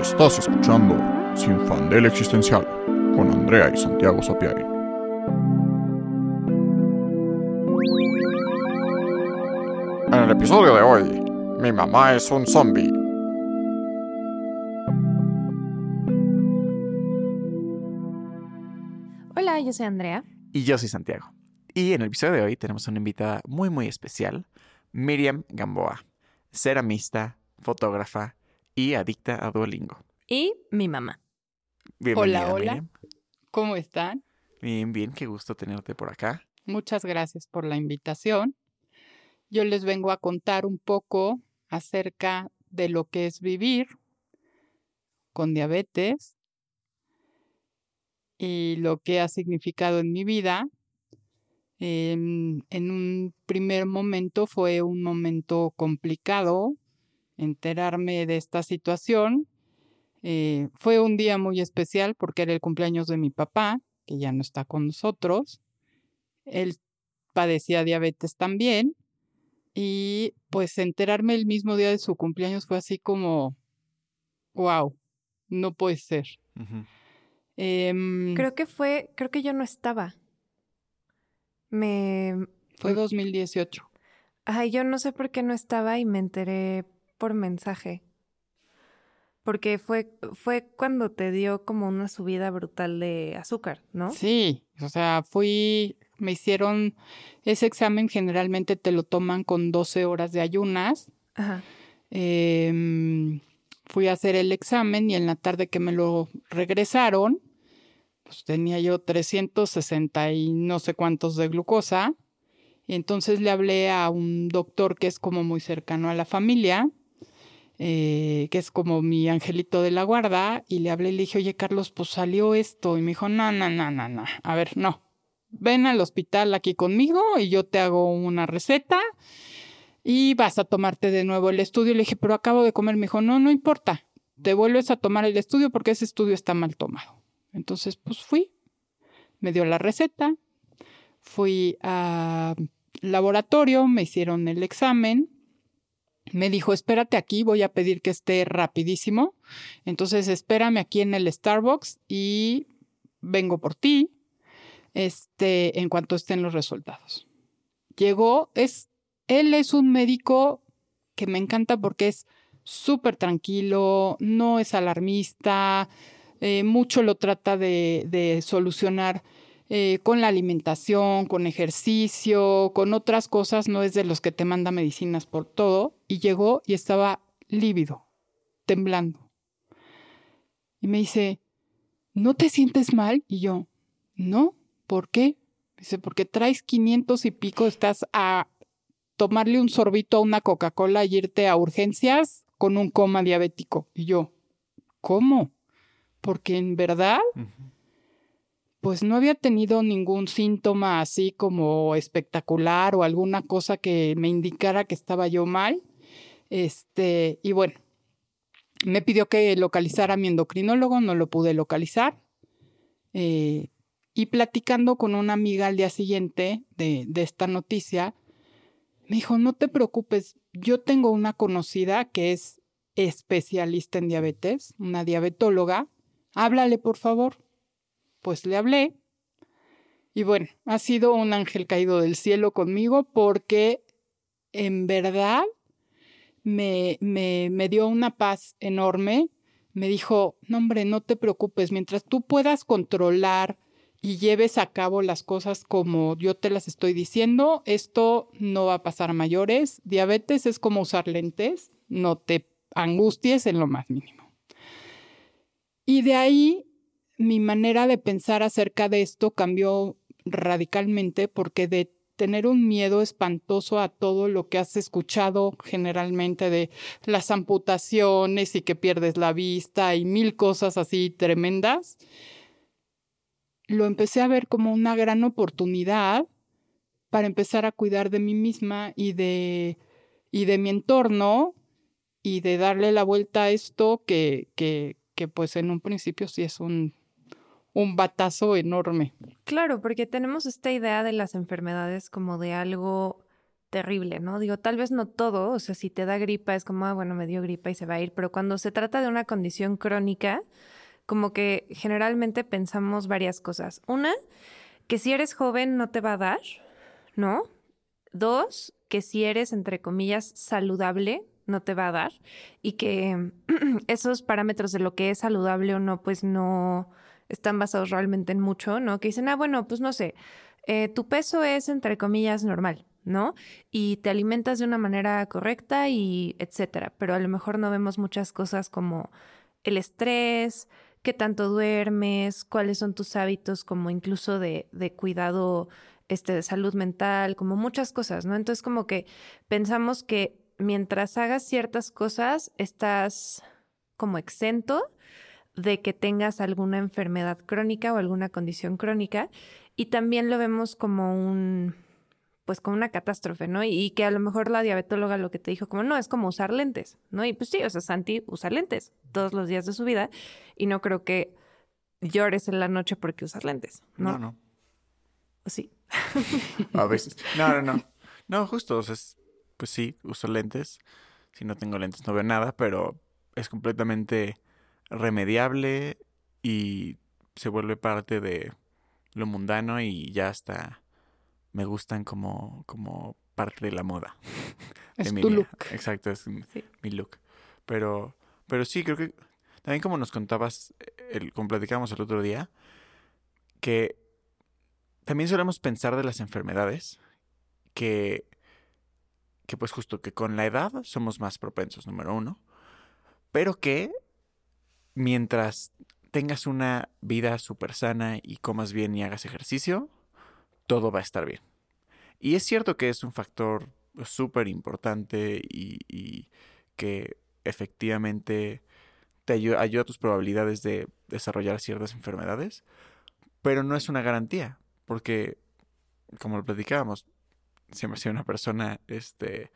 Estás escuchando Sin Fandel Existencial con Andrea y Santiago Sapiari. En el episodio de hoy, mi mamá es un zombie. Hola, yo soy Andrea. Y yo soy Santiago. Y en el episodio de hoy tenemos una invitada muy muy especial, Miriam Gamboa, ceramista, fotógrafa y adicta a Duolingo. Y mi mamá. Bienvenida, Hola, hola. Miriam. ¿Cómo están? Bien, bien, qué gusto tenerte por acá. Muchas gracias por la invitación. Yo les vengo a contar un poco acerca de lo que es vivir con diabetes y lo que ha significado en mi vida. En un primer momento fue un momento complicado enterarme de esta situación. Eh, fue un día muy especial porque era el cumpleaños de mi papá, que ya no está con nosotros. Él padecía diabetes también. Y pues enterarme el mismo día de su cumpleaños fue así como, wow, no puede ser. Em, Creo que fue, creo que yo no estaba. Me... fue 2018. Ay, yo no sé por qué no estaba y me enteré por mensaje. Porque fue, fue cuando te dio como una subida brutal de azúcar, ¿no? Sí, o sea, fui, me hicieron ese examen, generalmente te lo toman con 12 horas de ayunas. Ajá. Em, fui a hacer el examen y en la tarde que me lo regresaron, pues tenía yo 360 y no sé cuántos de glucosa. Y entonces le hablé a un doctor que es como muy cercano a la familia, eh, que es como mi angelito de la guarda, y le hablé y le dije, oye Carlos, pues salió esto. Y me dijo, no, no, no, no, no. A ver, no. Ven al hospital aquí conmigo y yo te hago una receta y vas a tomarte de nuevo el estudio. Le dije, pero acabo de comer. Me dijo, no, no importa. Te vuelves a tomar el estudio porque ese estudio está mal tomado. Entonces, pues fui. Me dio la receta. Fui a laboratorio, me hicieron el examen. Me dijo, espérate aquí, voy a pedir que esté rapidísimo. Entonces, espérame aquí en el Starbucks y vengo por ti. Este, en cuanto estén los resultados. Llegó, es él es un médico que me encanta porque es súper tranquilo, no es alarmista, eh, mucho lo trata de, de solucionar eh, con la alimentación, con ejercicio, con otras cosas, no es de los que te manda medicinas por todo. Y llegó y estaba lívido, temblando. Y me dice, ¿no te sientes mal? Y yo, no, ¿por qué? Dice, porque traes 500 y pico, estás a tomarle un sorbito a una Coca-Cola y irte a urgencias con un coma diabético. Y yo, ¿cómo? Porque en verdad. Pues no había tenido ningún síntoma así como espectacular o alguna cosa que me indicara que estaba yo mal. Este, y bueno, me pidió que localizara a mi endocrinólogo, no lo pude localizar. Eh, y platicando con una amiga al día siguiente de, de esta noticia, me dijo, no te preocupes, yo tengo una conocida que es especialista en diabetes, una diabetóloga, háblale por favor. Pues le hablé y bueno, ha sido un ángel caído del cielo conmigo porque en verdad me, me, me dio una paz enorme. Me dijo, no hombre, no te preocupes, mientras tú puedas controlar y lleves a cabo las cosas como yo te las estoy diciendo, esto no va a pasar a mayores. Diabetes es como usar lentes, no te angusties en lo más mínimo. Y de ahí mi manera de pensar acerca de esto cambió radicalmente porque de tener un miedo espantoso a todo lo que has escuchado generalmente de las amputaciones y que pierdes la vista y mil cosas así tremendas, lo empecé a ver como una gran oportunidad para empezar a cuidar de mí misma y de, y de mi entorno y de darle la vuelta a esto que, que, que pues en un principio sí es un, un batazo enorme. Claro, porque tenemos esta idea de las enfermedades como de algo terrible, ¿no? Digo, tal vez no todo, o sea, si te da gripa es como, ah, bueno, me dio gripa y se va a ir, pero cuando se trata de una condición crónica, como que generalmente pensamos varias cosas. Una, que si eres joven no te va a dar, ¿no? Dos, que si eres, entre comillas, saludable, no te va a dar y que esos parámetros de lo que es saludable o no, pues no están basados realmente en mucho, ¿no? Que dicen, ah, bueno, pues no sé, eh, tu peso es, entre comillas, normal, ¿no? Y te alimentas de una manera correcta y etcétera, pero a lo mejor no vemos muchas cosas como el estrés, qué tanto duermes, cuáles son tus hábitos como incluso de, de cuidado este, de salud mental, como muchas cosas, ¿no? Entonces como que pensamos que mientras hagas ciertas cosas estás como exento de que tengas alguna enfermedad crónica o alguna condición crónica y también lo vemos como un pues como una catástrofe, ¿no? Y, que a lo mejor la diabetóloga lo que te dijo como, no, es como usar lentes, ¿no? Y pues sí, o sea, Santi usa lentes todos los días de su vida y no creo que llores en la noche porque usas lentes, ¿no? No, no. Sí. A veces. No, no, no. No, justo, o sea, pues sí, uso lentes. Si no tengo lentes no veo nada, pero es completamente remediable y se vuelve parte de lo mundano y ya está me gustan como, como parte de la moda. Es tu look. Exacto, es mi look. Pero, pero sí, creo que también como nos contabas, el, como platicábamos el otro día, que también solemos pensar de las enfermedades que, que pues justo que con la edad somos más propensos, número uno, pero que mientras tengas una vida súper sana y comas bien y hagas ejercicio, todo va a estar bien. Y es cierto que es un factor súper importante y, que efectivamente te ayuda, a tus probabilidades de desarrollar ciertas enfermedades, pero no es una garantía, porque, como lo platicábamos, siempre sido una persona este,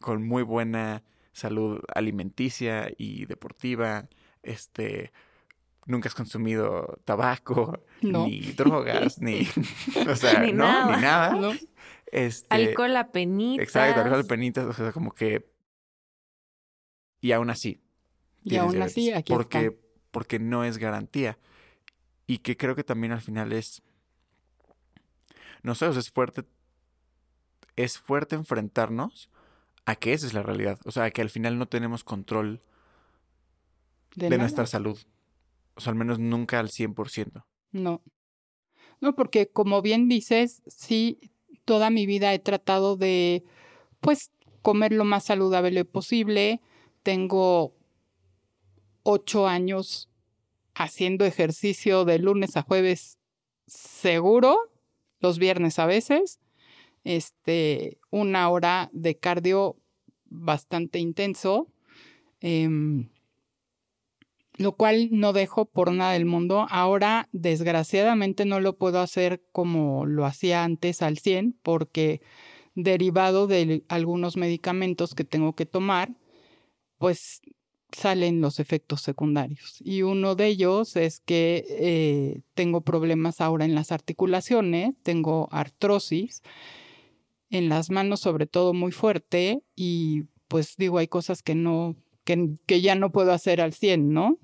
con muy buena salud alimenticia y deportiva, este, nunca has consumido tabaco, ni drogas, ni, o sea, ni no, nada. ni nada. Este, alcohol a penitas. Exacto, alcohol a penitas, o sea, como que... Y aún así. Y aún así, aquí porque, está. Porque no es garantía. Y que creo que también al final es... No sé, o sea, es fuerte... Es fuerte enfrentarnos a que esa es la realidad. O sea, que al final no tenemos control de, nuestra salud. O sea, al menos nunca al 100%. No. No, porque como bien dices, sí, toda mi vida he tratado de, pues, comer lo más saludable posible. Tengo ocho años haciendo ejercicio de lunes a jueves seguro, los viernes a veces. Este, una hora de cardio bastante intenso. Em, lo cual no dejo por nada del mundo. Ahora, desgraciadamente, no lo puedo hacer como lo hacía antes al 100, porque derivado de algunos medicamentos que tengo que tomar, pues salen los efectos secundarios. Y uno de ellos es que eh, tengo problemas ahora en las articulaciones, tengo artrosis, en las manos sobre todo muy fuerte y pues digo, hay cosas que no que, ya no puedo hacer al 100, ¿no?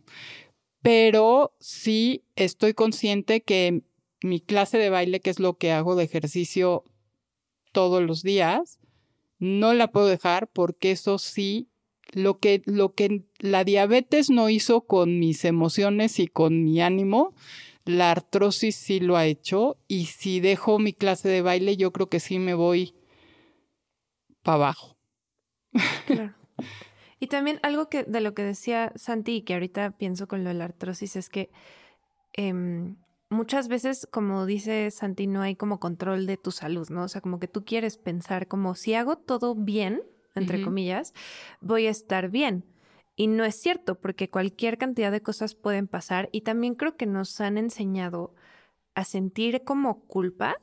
Pero sí estoy consciente que mi clase de baile, que es lo que hago de ejercicio todos los días, no la puedo dejar porque eso sí, lo que, lo que la diabetes no hizo con mis emociones y con mi ánimo, la artrosis sí lo ha hecho y si dejo mi clase de baile, yo creo que sí me voy para abajo. Claro. Y también algo que de lo que decía Santi y que ahorita pienso con lo de la artrosis es que em, muchas veces, como dice Santi, no hay como control de tu salud, ¿no? O sea, como que tú quieres pensar como si hago todo bien, entre comillas, voy a estar bien. Y no es cierto, porque cualquier cantidad de cosas pueden pasar y también creo que nos han enseñado a sentir como culpa,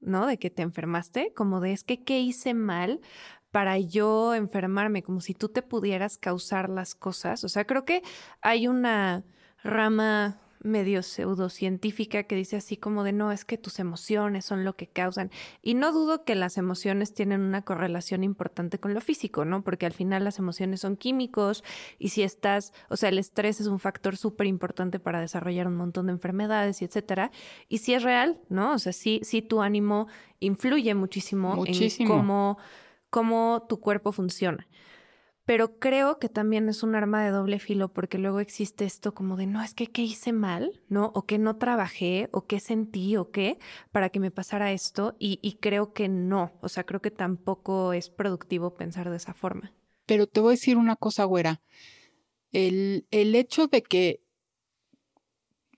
¿no? De que te enfermaste, como de es que qué hice mal para yo enfermarme, como si tú te pudieras causar las cosas. O sea, creo que hay una rama medio pseudocientífica que dice así como de no, es que tus emociones son lo que causan. Y no dudo que las emociones tienen una correlación importante con lo físico, ¿no? Porque al final las emociones son químicos y si estás, o sea, el estrés es un factor súper importante para desarrollar un montón de enfermedades y etcétera. Y si es real, ¿no? O sea, sí, sí tu ánimo influye muchísimo, muchísimo. en cómo, cómo tu cuerpo funciona pero creo que también es un arma de doble filo porque luego existe esto como de, no, es que qué hice mal, ¿no? O que no trabajé, o qué sentí, o qué, para que me pasara esto. Y, creo que no, o sea, creo que tampoco es productivo pensar de esa forma. Pero te voy a decir una cosa, güera. El, el hecho de que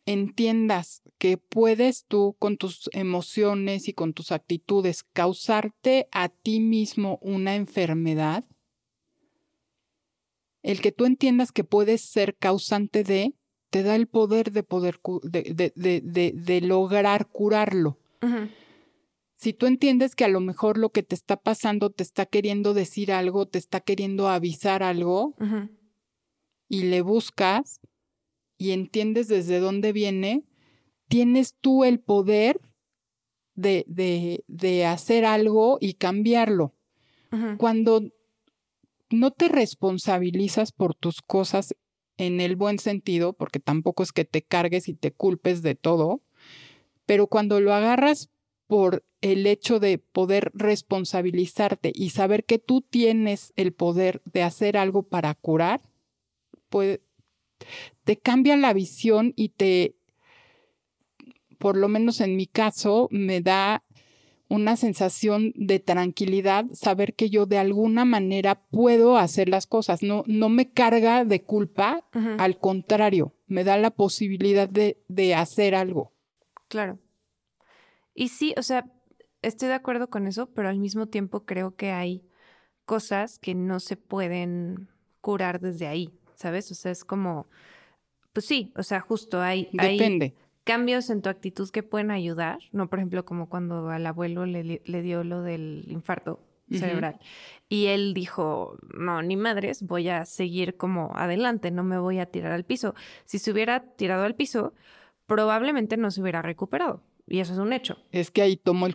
entiendas que puedes tú con tus emociones y con tus actitudes causarte a ti mismo una enfermedad, el que tú entiendas que puedes ser causante de, te da el poder de poder de, de, de, lograr curarlo. Si tú entiendes que a lo mejor lo que te está pasando te está queriendo decir algo, te está queriendo avisar algo, y le buscas y entiendes desde dónde viene, tienes tú el poder de, de, de hacer algo y cambiarlo. Cuando no te responsabilizas por tus cosas en el buen sentido, porque tampoco es que te cargues y te culpes de todo, pero cuando lo agarras por el hecho de poder responsabilizarte y saber que tú tienes el poder de hacer algo para curar, pues te cambia la visión y te, por lo menos en mi caso, me da una sensación de tranquilidad, saber que yo de alguna manera puedo hacer las cosas, no, no me carga de culpa, al contrario, me da la posibilidad de, de hacer algo. Claro. Y sí, o sea, estoy de acuerdo con eso, pero al mismo tiempo creo que hay cosas que no se pueden curar desde ahí, ¿sabes? O sea, es como, pues sí, o sea, justo hay... Depende cambios en tu actitud que pueden ayudar, no por ejemplo como cuando al abuelo le, dio lo del infarto cerebral y él dijo, no, ni madres, voy a seguir como adelante, no me voy a tirar al piso. Si se hubiera tirado al piso, probablemente no se hubiera recuperado y eso es un hecho. Es que ahí tomó el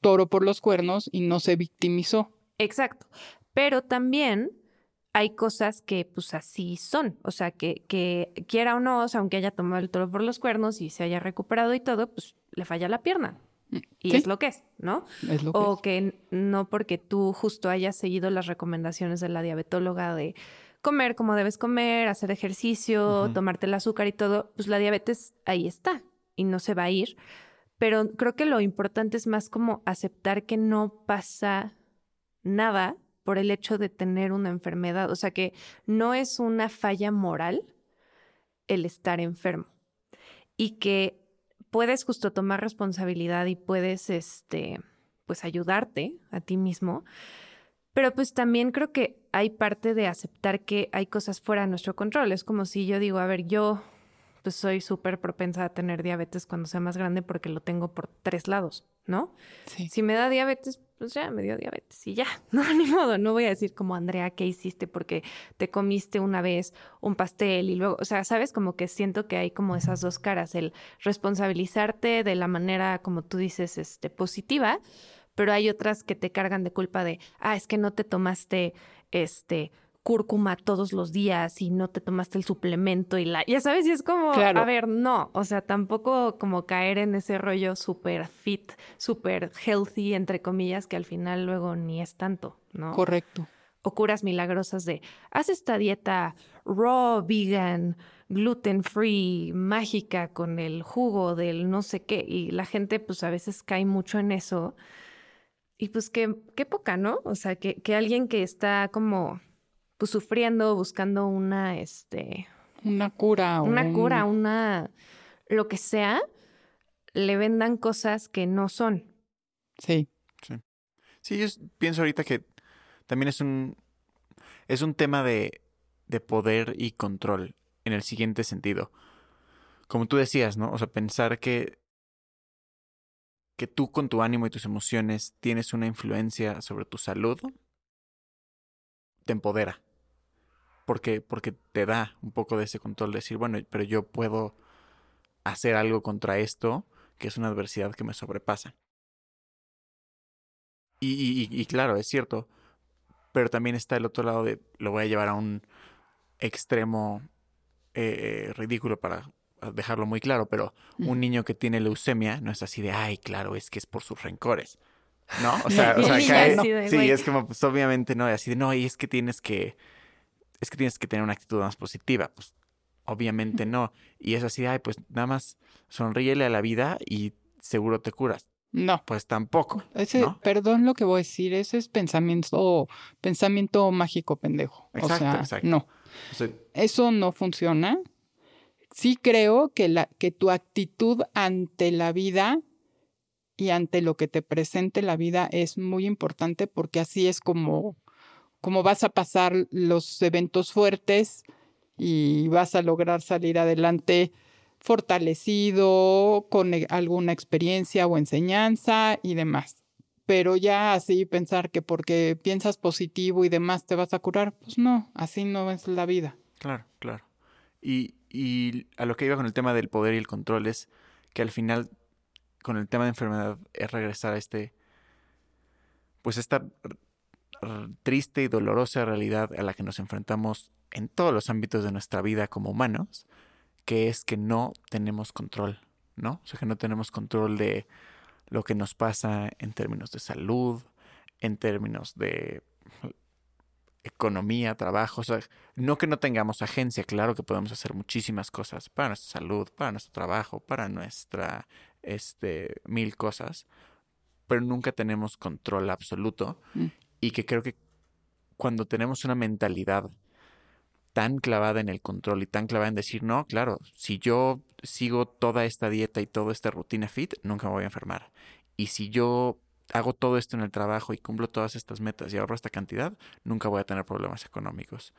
toro por los cuernos y no se victimizó. Exacto, pero también hay cosas que pues así son, o sea, que, que quiera o no, o sea, aunque haya tomado el toro por los cuernos y se haya recuperado y todo, pues le falla la pierna. Mm, y es lo que es, ¿no? Es lo o que no porque tú justo hayas seguido las recomendaciones de la diabetóloga de comer como debes comer, hacer ejercicio, tomarte el azúcar y todo, pues la diabetes ahí está y no se va a ir. Pero creo que lo importante es más como aceptar que no pasa nada por el hecho de tener una enfermedad. O sea que no es una falla moral el estar enfermo y que puedes justo tomar responsabilidad y puedes, este, pues ayudarte a ti mismo. Pero pues también creo que hay parte de aceptar que hay cosas fuera de nuestro control. Es como si yo digo, a ver, yo pues soy súper propensa a tener diabetes cuando sea más grande porque lo tengo por tres lados, ¿no? Sí. Si me da diabetes, pues ya me dio diabetes y ya, no, ni modo, no voy a decir como Andrea, ¿qué hiciste? Porque te comiste una vez un pastel y luego, o sea, sabes, como que siento que hay como esas dos caras, el responsabilizarte de la manera, como tú dices, este, positiva, pero hay otras que te cargan de culpa de, ah, es que no te tomaste, este, cúrcuma todos los días y no te tomaste el suplemento y la, ya sabes, y es como, a ver, no, o sea, tampoco como caer en ese rollo súper fit, súper healthy, entre comillas, que al final luego ni es tanto, ¿no? Correcto. O curas milagrosas de, haz esta dieta raw, vegan, gluten free, mágica, con el jugo del no sé qué, y la gente pues a veces cae mucho en eso. Y pues qué, qué poca, ¿no? O sea, que, que alguien que está como pues sufriendo, buscando una, este... Una cura. Una cura, una... lo que sea, le vendan cosas que no son. Sí. Sí. Sí, yo pienso ahorita que también es un... es un tema de, de poder y control en el siguiente sentido. Como tú decías, ¿no? O sea, pensar que que tú con tu ánimo y tus emociones tienes una influencia sobre tu salud, te empodera porque, porque te da un poco de ese control de decir, bueno, pero yo puedo hacer algo contra esto, que es una adversidad que me sobrepasa. Y, y, claro, es cierto, pero también está el otro lado de, lo voy a llevar a un extremo eh, ridículo para dejarlo muy claro, pero un niño que tiene leucemia no es así de, ay, claro, es que es por sus rencores. ¿No? O sea, o sea cae, sí, es como, pues obviamente no, así de, no, y es que tienes que, es que tienes que tener una actitud más positiva. Pues obviamente no. Y es así, ay, pues nada más sonríele a la vida y seguro te curas. No. Pues tampoco. Ese, perdón lo que voy a decir, ese es pensamiento, pensamiento mágico pendejo. Exacto, o sea, exacto. no. Eso no funciona. Sí creo que, la, que tu actitud ante la vida y ante lo que te presente la vida es muy importante porque así es como, como vas a pasar los eventos fuertes y vas a lograr salir adelante fortalecido, con e, alguna experiencia o enseñanza y demás. Pero ya así pensar que porque piensas positivo y demás te vas a curar, pues no, así no es la vida. Claro, claro. Y, y a lo que iba con el tema del poder y el control es que al final, con el tema de enfermedad, es regresar a este, pues esta triste y dolorosa realidad a la que nos enfrentamos en todos los ámbitos de nuestra vida como humanos, que es que no tenemos control, ¿no? O sea, que no tenemos control de lo que nos pasa en términos de salud, en términos de economía, trabajo, o sea, no que no tengamos agencia, claro que podemos hacer muchísimas cosas para nuestra salud, para nuestro trabajo, para nuestra, este, mil cosas, pero nunca tenemos control absoluto mm. Y que creo que cuando tenemos una mentalidad tan clavada en el control y tan clavada en decir, no, claro, si yo sigo toda esta dieta y toda esta rutina fit, nunca me voy a enfermar. Y si yo hago todo esto en el trabajo y cumplo todas estas metas y ahorro esta cantidad, nunca voy a tener problemas económicos.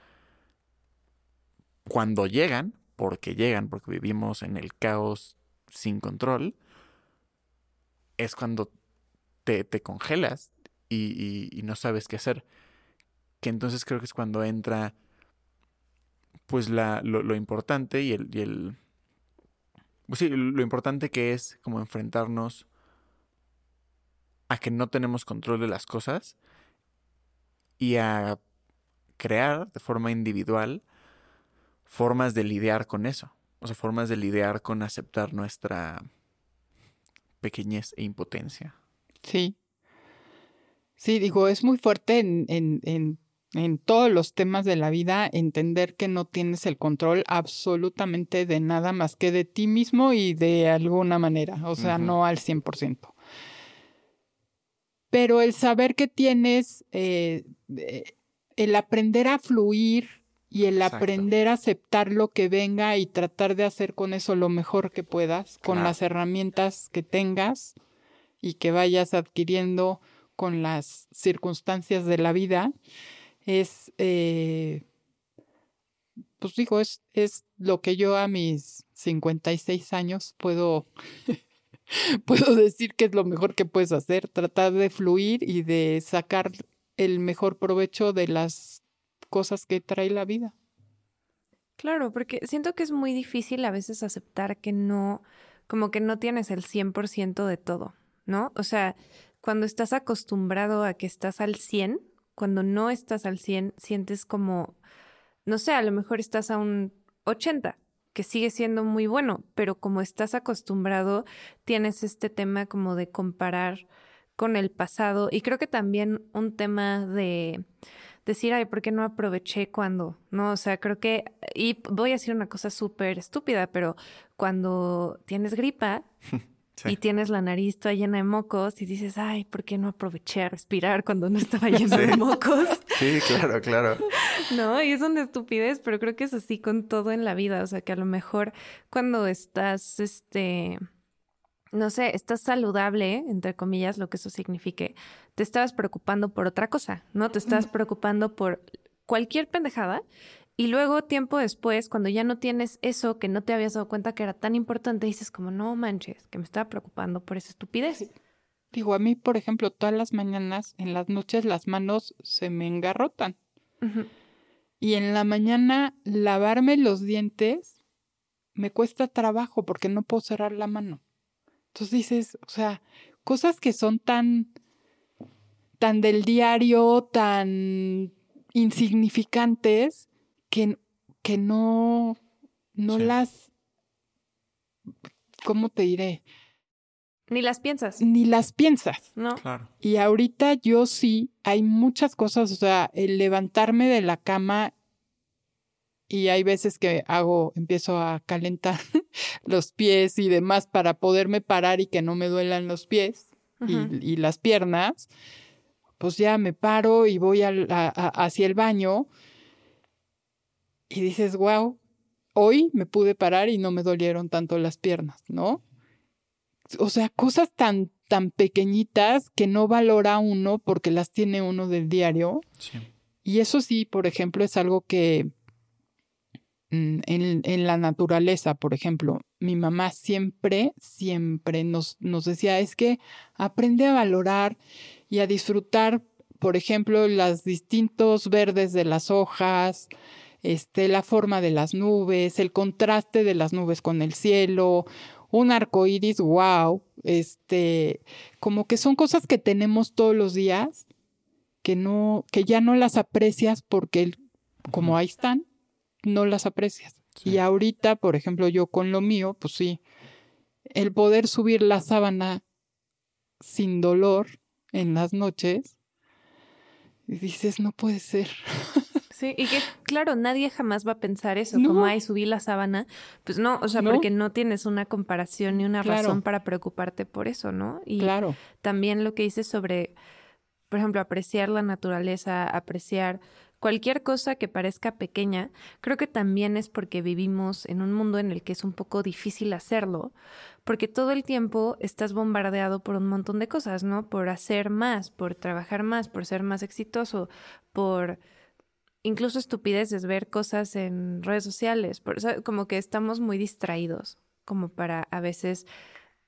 Cuando llegan, porque llegan, porque vivimos en el caos sin control, es cuando te, te congelas y, no sabes qué hacer. Que entonces creo que es cuando entra pues la, lo, importante y el, y el pues sí, lo importante que es como enfrentarnos a que no tenemos control de las cosas y a crear de forma individual formas de lidiar con eso. O sea, formas de lidiar con aceptar nuestra pequeñez e impotencia. Sí. Sí, digo, es muy fuerte en, en en todos los temas de la vida, entender que no tienes el control absolutamente de nada más que de ti mismo y de alguna manera, o sea, no al 100%. Pero el saber que tienes, eh, eh, el aprender a fluir y el aprender a aceptar lo que venga y tratar de hacer con eso lo mejor que puedas, con las herramientas que tengas y que vayas adquiriendo con las circunstancias de la vida, es, eh, pues digo, es, es lo que yo a mis 56 años puedo, puedo decir que es lo mejor que puedes hacer, tratar de fluir y de sacar el mejor provecho de las cosas que trae la vida. Claro, porque siento que es muy difícil a veces aceptar que no, como que no tienes el 100% de todo, ¿no? O sea, cuando estás acostumbrado a que estás al 100, cuando no estás al 100, sientes como, no sé, a lo mejor estás a un 80, que sigue siendo muy bueno, pero como estás acostumbrado, tienes este tema como de comparar con el pasado y creo que también un tema de decir, ay, ¿por qué no aproveché cuando? No, o sea, creo que, y voy a decir una cosa súper estúpida, pero cuando tienes gripa, Y tienes la nariz toda llena de mocos y dices, ay, ¿por qué no aproveché a respirar cuando no estaba lleno de mocos? Sí, claro, claro. no, y es una estupidez, pero creo que es así con todo en la vida. O sea, que a lo mejor cuando estás, este, no sé, estás saludable, entre comillas, lo que eso signifique, te estabas preocupando por otra cosa, ¿no? Te estabas preocupando por cualquier pendejada y luego, tiempo después, cuando ya no tienes eso que no te habías dado cuenta que era tan importante, dices como, no manches, que me estaba preocupando por esa estupidez. Digo, a mí, por ejemplo, todas las mañanas, en las noches, las manos se me engarrotan. Y en la mañana, lavarme los dientes me cuesta trabajo porque no puedo cerrar la mano. Entonces dices, o sea, cosas que son tan, tan del diario, tan insignificantes, que, que no, no las, ¿cómo te diré? Ni las piensas. Ni las piensas. No. Claro. Y ahorita yo sí, hay muchas cosas, o sea, el levantarme de la cama y hay veces que hago, empiezo a calentar los pies y demás para poderme parar y que no me duelan los pies y, y, las piernas, pues ya me paro y voy al, a, a, hacia el baño y dices, wow, hoy me pude parar y no me dolieron tanto las piernas, ¿no? O sea, cosas tan, tan pequeñitas que no valora uno porque las tiene uno del diario. Sí. Y eso sí, por ejemplo, es algo que en, en, la naturaleza, por ejemplo, mi mamá siempre, siempre nos, nos decía, es que aprende a valorar y a disfrutar, por ejemplo, los distintos verdes de las hojas, este, la forma de las nubes, el contraste de las nubes con el cielo, un arco iris, wow, este, como que son cosas que tenemos todos los días, que no, que ya no las aprecias porque como ahí están, no las aprecias. Sí. Y ahorita, por ejemplo, yo con lo mío, pues sí, el poder subir la sábana sin dolor en las noches, y dices, no puede ser. Sí, y que claro, nadie jamás va a pensar eso, no. como, ay, subí la sábana. Pues no, o sea, ¿No? porque no tienes una comparación ni una claro. razón para preocuparte por eso, ¿no? Y claro. también lo que dices sobre, por ejemplo, apreciar la naturaleza, apreciar cualquier cosa que parezca pequeña, creo que también es porque vivimos en un mundo en el que es un poco difícil hacerlo, porque todo el tiempo estás bombardeado por un montón de cosas, ¿no? Por hacer más, por trabajar más, por ser más exitoso, por incluso estupideces, ver cosas en redes sociales, por, o sea, como que estamos muy distraídos, como para a veces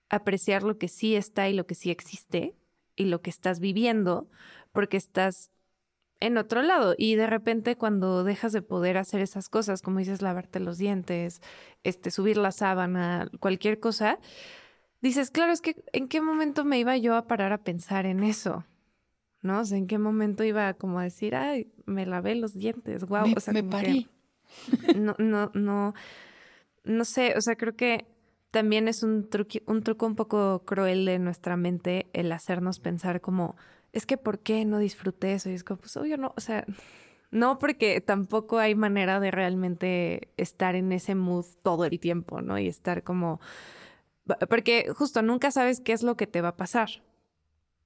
apreciar lo que sí está y lo que sí existe y lo que estás viviendo, porque estás en otro lado y de repente cuando dejas de poder hacer esas cosas, como dices, lavarte los dientes, este, subir la sábana, cualquier cosa, dices, claro, es que en qué momento me iba yo a parar a pensar en eso, ¿no? O sea, en qué momento iba como a decir, ay, me lavé los dientes, wow, me, o sea, me parí. no, no, no, no sé, o sea, creo que también es un, truqui, un truco un poco cruel de nuestra mente el hacernos pensar como, es que ¿por qué no disfruté eso? Y es como, pues obvio no, o sea, no porque tampoco hay manera de realmente estar en ese mood todo el tiempo, ¿no? Y estar como, porque justo nunca sabes qué es lo que te va a pasar,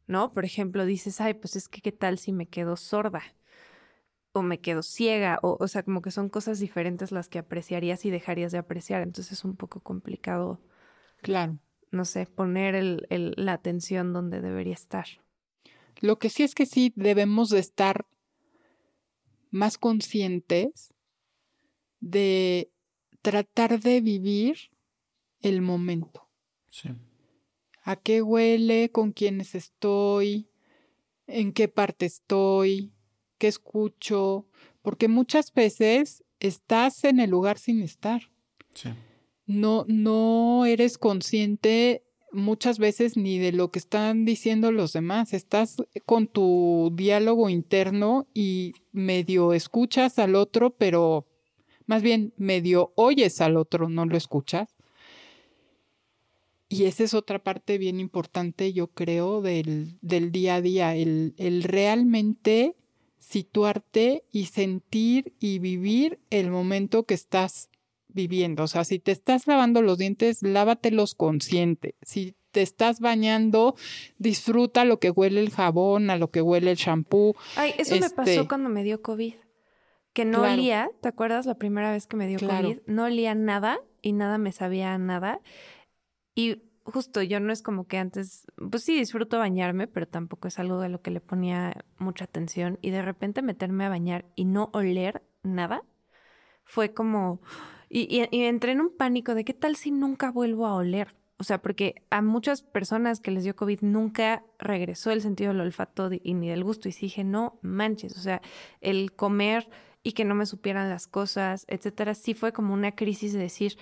¿no? Por ejemplo, dices, ay, pues es que qué tal si me quedo sorda o me quedo ciega, o, o sea, como que son cosas diferentes las que apreciarías y dejarías de apreciar, entonces es un poco complicado. Claro. No sé, poner el, el, la atención donde debería estar. Lo que sí es que sí debemos de estar más conscientes de tratar de vivir el momento. Sí. ¿A qué huele? ¿Con quiénes estoy? ¿En qué parte estoy? ¿Qué escucho? Porque muchas veces estás en el lugar sin estar. Sí. No, no eres consciente muchas veces ni de lo que están diciendo los demás. Estás con tu diálogo interno y medio escuchas al otro, pero más bien medio oyes al otro, no lo escuchas. Y esa es otra parte bien importante, yo creo, del, del día a día, el, el realmente situarte y sentir y vivir el momento que estás viviendo. O sea, si te estás lavando los dientes, lávatelos consciente. Si te estás bañando, disfruta lo que huele el jabón, a lo que huele el shampoo. Ay, eso este... me pasó cuando me dio COVID. Que no claro. olía, ¿te acuerdas la primera vez que me dio claro. COVID? No olía nada y nada me sabía nada. Y justo yo no es como que antes, pues sí disfruto bañarme, pero tampoco es algo de lo que le ponía mucha atención. Y de repente meterme a bañar y no oler nada, fue como y, y, entré en un pánico de qué tal si nunca vuelvo a oler. O sea, porque a muchas personas que les dio COVID nunca regresó el sentido del olfato y ni del gusto. Y dije, no manches. O sea, el comer y que no me supieran las cosas, etcétera, sí fue como una crisis de decir,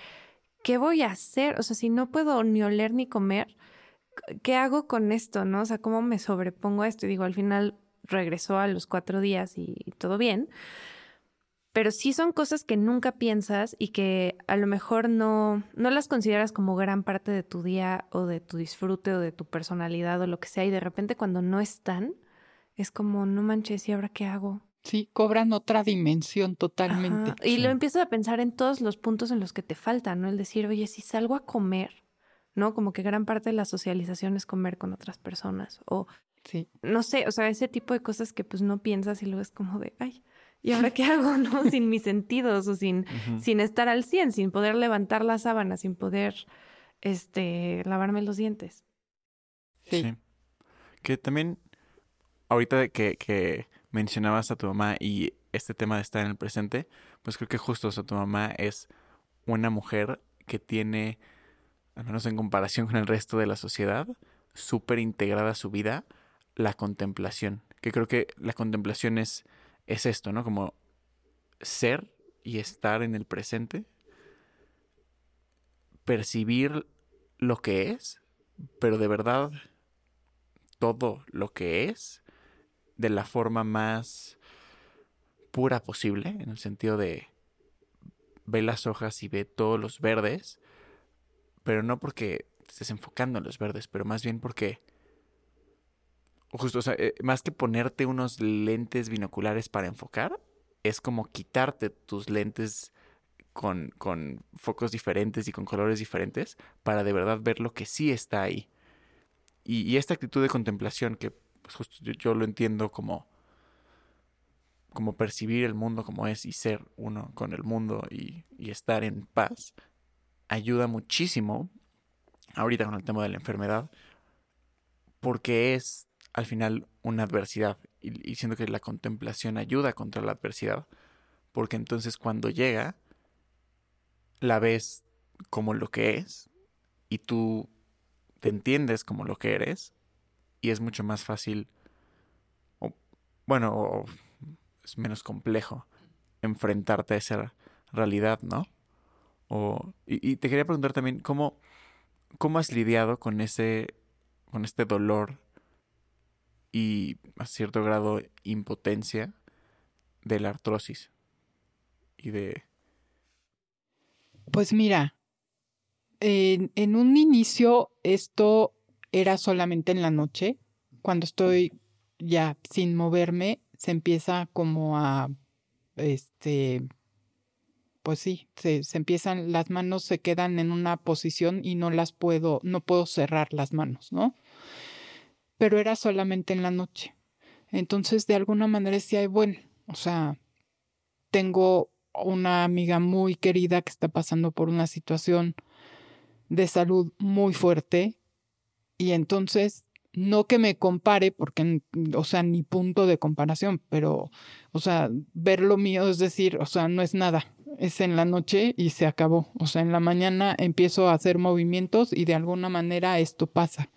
¿qué voy a hacer? O sea, si no puedo ni oler ni comer, ¿qué hago con esto? ¿No? O sea, ¿cómo me sobrepongo a esto? Y digo, al final regresó a los cuatro días y, todo bien. Pero sí son cosas que nunca piensas y que a lo mejor no, no las consideras como gran parte de tu día o de tu disfrute o de tu personalidad o lo que sea. Y de repente cuando no están, es como, no manches, ¿y ahora qué hago? Sí, cobran otra dimensión totalmente. Y lo empiezas a pensar en todos los puntos en los que te faltan, ¿no? El decir, oye, si salgo a comer, ¿no? Como que gran parte de la socialización es comer con otras personas. O, sí. no sé, o sea, ese tipo de cosas que pues no piensas y luego es como de, ay, ¿y ahora qué hago, no? sin mis sentidos o sin, sin estar al 100, sin poder levantar la sábana, sin poder, este, lavarme los dientes. Sí. Que también, ahorita que, que mencionabas a tu mamá y este tema de estar en el presente, pues creo que justo, o sea, tu mamá es una mujer que tiene al menos en comparación con el resto de la sociedad, súper integrada a su vida, la contemplación. Que creo que la contemplación es, es esto, ¿no? Como ser y estar en el presente, percibir lo que es, pero de verdad todo lo que es, de la forma más pura posible, en el sentido de ve las hojas y ve todos los verdes, pero no porque estés enfocando en los verdes, pero más bien porque justo, o sea, eh, más que ponerte unos lentes binoculares para enfocar, es como quitarte tus lentes con, con, focos diferentes y con colores diferentes para de verdad ver lo que sí está ahí. Y, esta actitud de contemplación que pues justo yo, lo entiendo como como percibir el mundo como es y ser uno con el mundo y, y estar en paz, ayuda muchísimo ahorita con el tema de la enfermedad porque es al final una adversidad y, siento que la contemplación ayuda contra la adversidad porque entonces cuando llega la ves como lo que es y tú te entiendes como lo que eres y es mucho más fácil o, bueno o es menos complejo enfrentarte a esa realidad, ¿no? y, te quería preguntar también, ¿cómo, ¿cómo has lidiado con ese, con este dolor y a cierto grado impotencia de la artrosis? Y de... Pues mira, en un inicio esto era solamente en la noche. Cuando estoy ya sin moverme, se empieza como a este pues sí, se, empiezan, las manos se quedan en una posición y no las puedo, no puedo cerrar las manos, ¿no? Pero era solamente en la noche. Entonces, de alguna manera decía, bueno, o sea, tengo una amiga muy querida que está pasando por una situación de salud muy fuerte y entonces no que me compare, porque, o sea, ni punto de comparación, pero, o sea, ver lo mío es decir, o sea, no es nada, es en la noche y se acabó. O sea, en la mañana empiezo a hacer movimientos y de alguna manera esto pasa.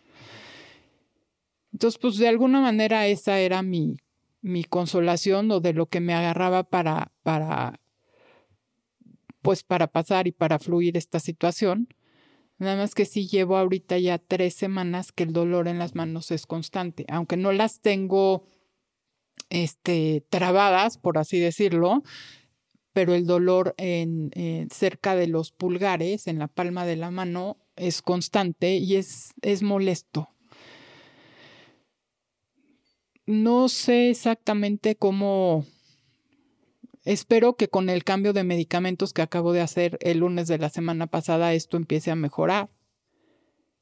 Entonces, pues de alguna manera esa era mi, mi consolación o de lo que me agarraba para, para, pues para pasar y para fluir esta situación. Nada más que sí llevo ahorita ya tres semanas que el dolor en las manos es constante, aunque no las tengo este, trabadas, por así decirlo, pero el dolor en, eh, cerca de los pulgares, en la palma de la mano, es constante y es, es molesto. No sé exactamente cómo... Espero que con el cambio de medicamentos que acabo de hacer el lunes de la semana pasada esto empiece a mejorar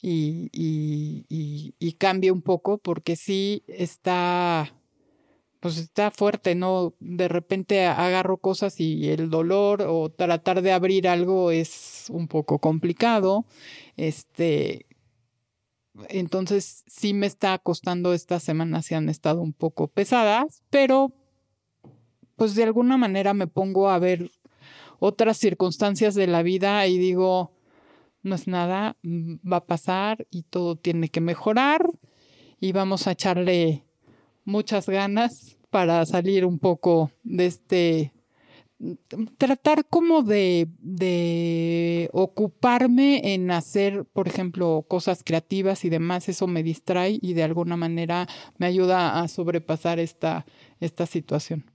y, y, cambie un poco porque sí está pues está fuerte, ¿no? De repente agarro cosas y el dolor o tratar de abrir algo es un poco complicado. Este, entonces sí me está costando estas semanas, se han estado un poco pesadas, pero pues de alguna manera me pongo a ver otras circunstancias de la vida y digo, no es nada, va a pasar y todo tiene que mejorar y vamos a echarle muchas ganas para salir un poco de este tratar como de, de ocuparme en hacer, por ejemplo, cosas creativas y demás, eso me distrae y de alguna manera me ayuda a sobrepasar esta, esta situación.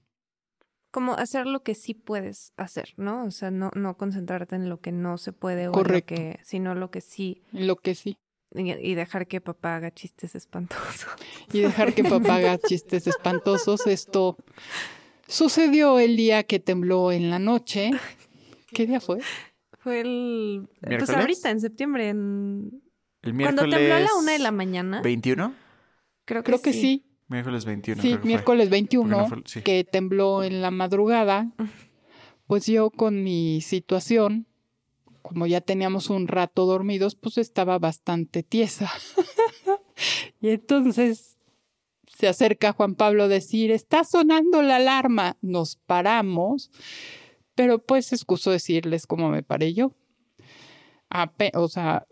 Como hacer lo que sí puedes hacer, ¿no? O sea, no, no concentrarte en lo que no se puede o lo que, sino lo que sí. Lo que sí. Y, dejar que papá haga chistes espantosos. Y dejar que papá haga chistes espantosos. Esto sucedió el día que tembló en la noche. ¿Qué día fue? Fue el... Pues ahorita, en septiembre. En... El miércoles... Cuando tembló a la una de la mañana. ¿21? Creo que, Creo que sí. Miércoles 21. Sí, miércoles 21, que tembló en la madrugada. Pues yo con mi situación como ya teníamos un rato dormidos, pues estaba bastante tiesa. y entonces se acerca Juan Pablo a decir, está sonando la alarma. Nos paramos, pero pues excuso decirles cómo me paré yo. o sea,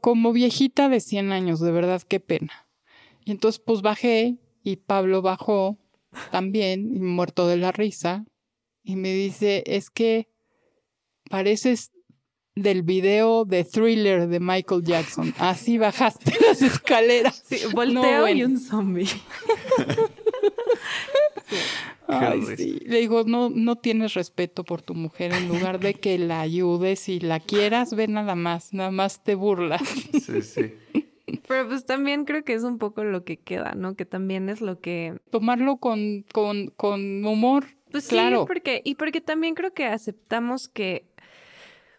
como viejita de 100 años, de verdad, qué pena. Y entonces pues bajé y Pablo bajó también, muerto de la risa, y me dice, es que pareces del video de Thriller de Michael Jackson. Así bajaste las escaleras. Sí, volteo y un zombie. Ay, sí. Le digo, no, no tienes respeto por tu mujer. En lugar de que la ayudes y la quieras, ve nada más. Nada más te burlas. Sí, sí. Pero pues también creo que es un poco lo que queda, ¿no? Que también es lo que... Tomarlo con, con, con humor. Pues claro. sí, porque, y porque también creo que aceptamos que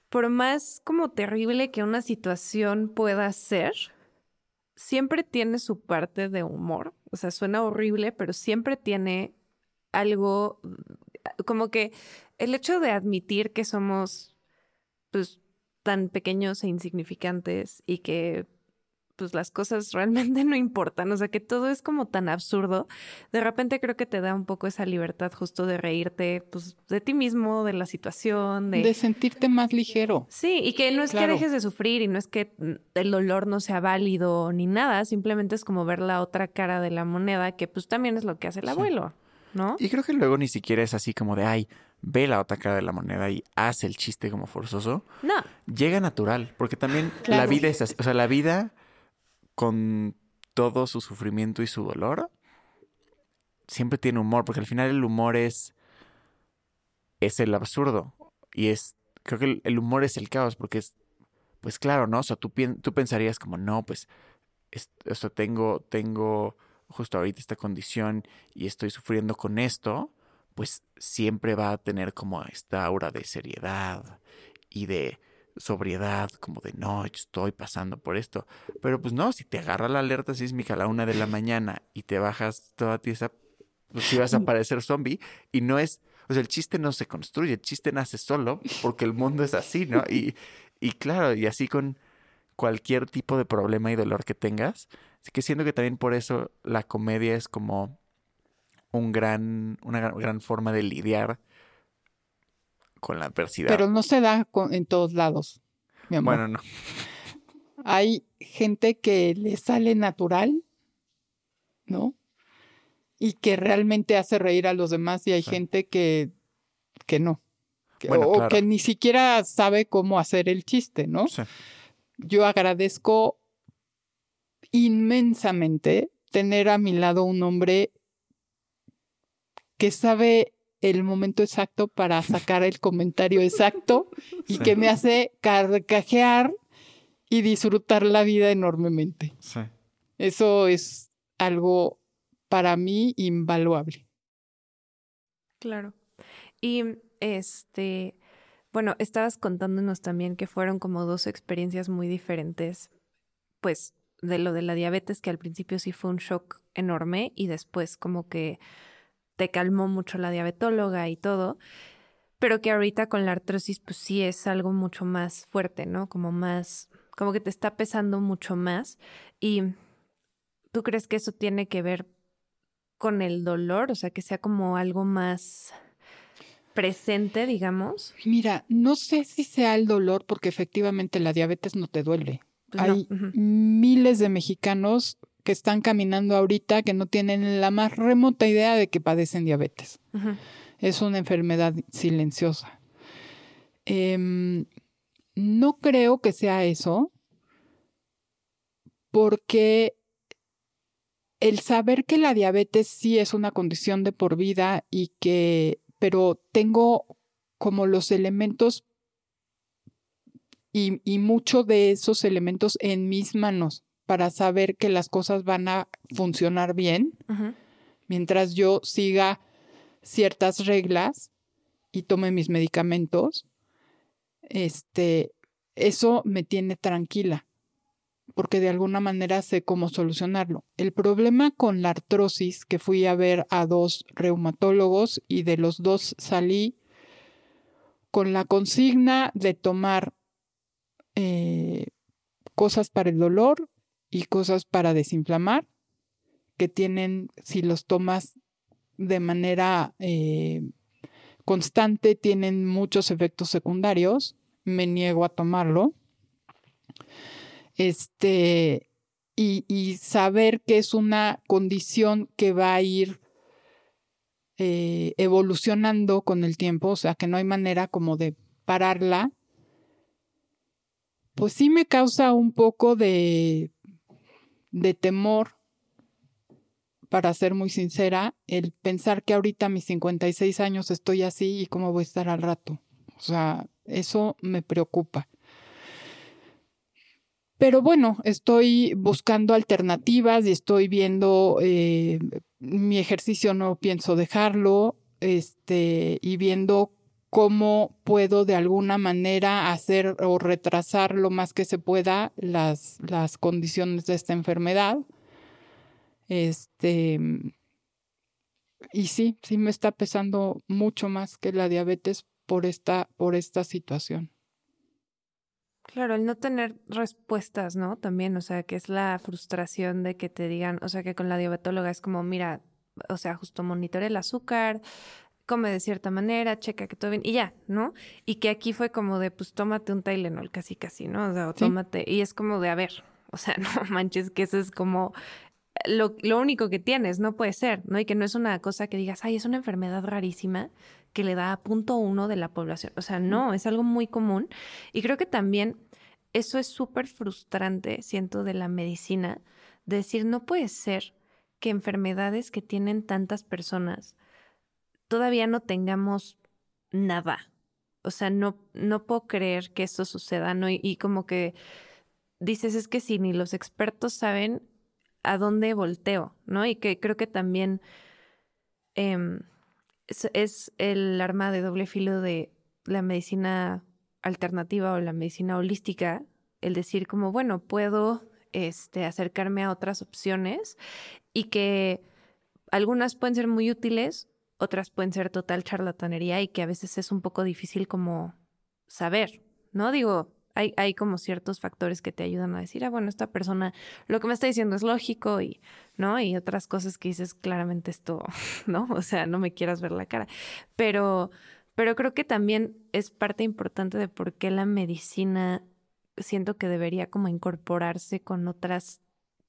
por más como terrible que una situación pueda ser, siempre tiene su parte de humor. O sea, suena horrible, pero siempre tiene algo como que el hecho de admitir que somos pues tan pequeños e insignificantes y que pues las cosas realmente no importan, o sea que todo es como tan absurdo, de repente creo que te da un poco esa libertad justo de reírte pues de ti mismo, de la situación, de... De sentirte más ligero. Sí, y que no es que dejes de sufrir y no es que el dolor no sea válido ni nada, simplemente es como ver la otra cara de la moneda, que pues también es lo que hace el abuelo, ¿no? Y creo que luego ni siquiera es así como de, ay, ve la otra cara de la moneda y hace el chiste como forzoso. No. Llega natural, porque también la vida es así, o sea, la vida con todo su sufrimiento y su dolor, siempre tiene humor, porque al final el humor es, es el absurdo. Y es, creo que el, humor es el caos, porque es, pues claro, ¿no? O sea, tú, tú pensarías como, no, pues, esto tengo, tengo justo ahorita esta condición y estoy sufriendo con esto, pues siempre va a tener como esta aura de seriedad y de, sobriedad, como de no, estoy pasando por esto. Pero pues no, si te agarra la alerta sísmica a la una de la mañana y te bajas toda tiesa, pues sí vas a parecer zombie. Y no es, o sea, el chiste no se construye, el chiste nace solo porque el mundo es así, ¿no? Y, y claro, y así con cualquier tipo de problema y dolor que tengas. Así que siento que también por eso la comedia es como un gran, una gran forma de lidiar con la adversidad. Pero no se da en todos lados, mi amor. Bueno, no. Hay gente que le sale natural, ¿no? Y que realmente hace reír a los demás y hay gente que, que no. o, que ni siquiera sabe cómo hacer el chiste, ¿no? Sí. Yo agradezco inmensamente tener a mi lado un hombre que sabe el momento exacto para sacar el comentario exacto y que me hace carcajear y disfrutar la vida enormemente. Sí. Eso es algo para mí invaluable. Claro. Y este, bueno, estabas contándonos también que fueron como dos experiencias muy diferentes, pues de lo de la diabetes, que al principio sí fue un shock enorme y después como que te calmó mucho la diabetóloga y todo, pero que ahorita con la artrosis pues sí es algo mucho más fuerte, ¿no? Como más, como que te está pesando mucho más. ¿Y tú crees que eso tiene que ver con el dolor? O sea, que sea como algo más presente, digamos. Mira, no sé si sea el dolor porque efectivamente la diabetes no te duele. Pues Hay miles de mexicanos que están caminando ahorita que no tienen la más remota idea de que padecen diabetes. es una enfermedad silenciosa. Em, no creo que sea eso, porque el saber que la diabetes sí es una condición de por vida y que, pero tengo como los elementos y, y mucho de esos elementos en mis manos para saber que las cosas van a funcionar bien mientras yo siga ciertas reglas y tome mis medicamentos, este, eso me tiene tranquila porque de alguna manera sé cómo solucionarlo. El problema con la artrosis, que fui a ver a dos reumatólogos y de los dos salí con la consigna de tomar eh, cosas para el dolor y cosas para desinflamar, que tienen, si los tomas de manera eh, constante, tienen muchos efectos secundarios. Me niego a tomarlo. Este, y, saber que es una condición que va a ir eh, evolucionando con el tiempo, o sea, que no hay manera como de pararla, pues sí me causa un poco de, de temor, para ser muy sincera, el pensar que ahorita a mis 56 años estoy así y cómo voy a estar al rato. O sea, eso me preocupa. Pero bueno, estoy buscando alternativas y estoy viendo eh, mi ejercicio, no pienso dejarlo, este, y viendo cómo puedo de alguna manera hacer o retrasar lo más que se pueda las, las condiciones de esta enfermedad. Este, y sí, sí me está pesando mucho más que la diabetes por esta, por esta situación. Claro, el no tener respuestas, ¿no? También, o sea, que es la frustración de que te digan, o sea, que con la diabetóloga es como, mira, o sea, justo monitore el azúcar, come de cierta manera, checa que todo bien, y ya, ¿no? Y que aquí fue como de, pues tómate un Tylenol, casi, casi, ¿no? O sea, o tómate, y es como de, a ver, o sea, no manches, que eso es como lo, lo, único que tienes, no puede ser, ¿no? Y que no es una cosa que digas, ay, es una enfermedad rarísima que le da a punto uno de la población. O sea, no, es algo muy común. Y creo que también eso es súper frustrante, siento, de la medicina, decir, no puede ser que enfermedades que tienen tantas personas todavía no tengamos nada. O sea, no, no puedo creer que eso suceda, ¿no? Y, como que dices, es que si ni los expertos saben a dónde volteo, ¿no? Y que creo que también em, es, el arma de doble filo de la medicina alternativa o la medicina holística, el decir como, bueno, puedo este, acercarme a otras opciones y que algunas pueden ser muy útiles, otras pueden ser total charlatanería y que a veces es un poco difícil como saber, ¿no? Digo, hay, hay como ciertos factores que te ayudan a decir, ah, bueno, esta persona lo que me está diciendo es lógico y, ¿no? Y otras cosas que dices, claramente esto, ¿no? O sea, no me quieras ver la cara. Pero, pero creo que también es parte importante de por qué la medicina siento que debería como incorporarse con otras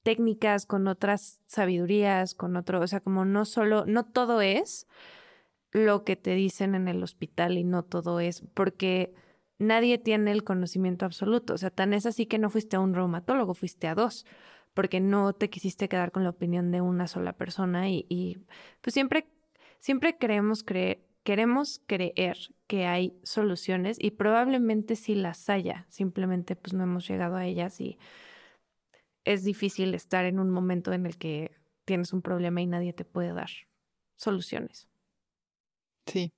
técnicas, con otras sabidurías, con otro, o sea, como no solo, no todo es lo que te dicen en el hospital y no todo es, porque nadie tiene el conocimiento absoluto. O sea, tan es así que no fuiste a un reumatólogo, fuiste a dos, porque no te quisiste quedar con la opinión de una sola persona y, pues siempre, siempre creemos creer, queremos creer que hay soluciones y probablemente sí las haya, simplemente pues no hemos llegado a ellas y es difícil estar en un momento en el que tienes un problema y nadie te puede dar soluciones. Sí,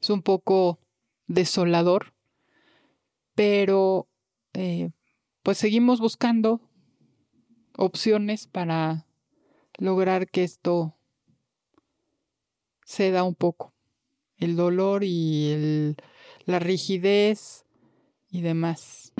es un poco desolador pero eh, pues seguimos buscando opciones para lograr que esto ceda un poco. El dolor y el, la rigidez y demás.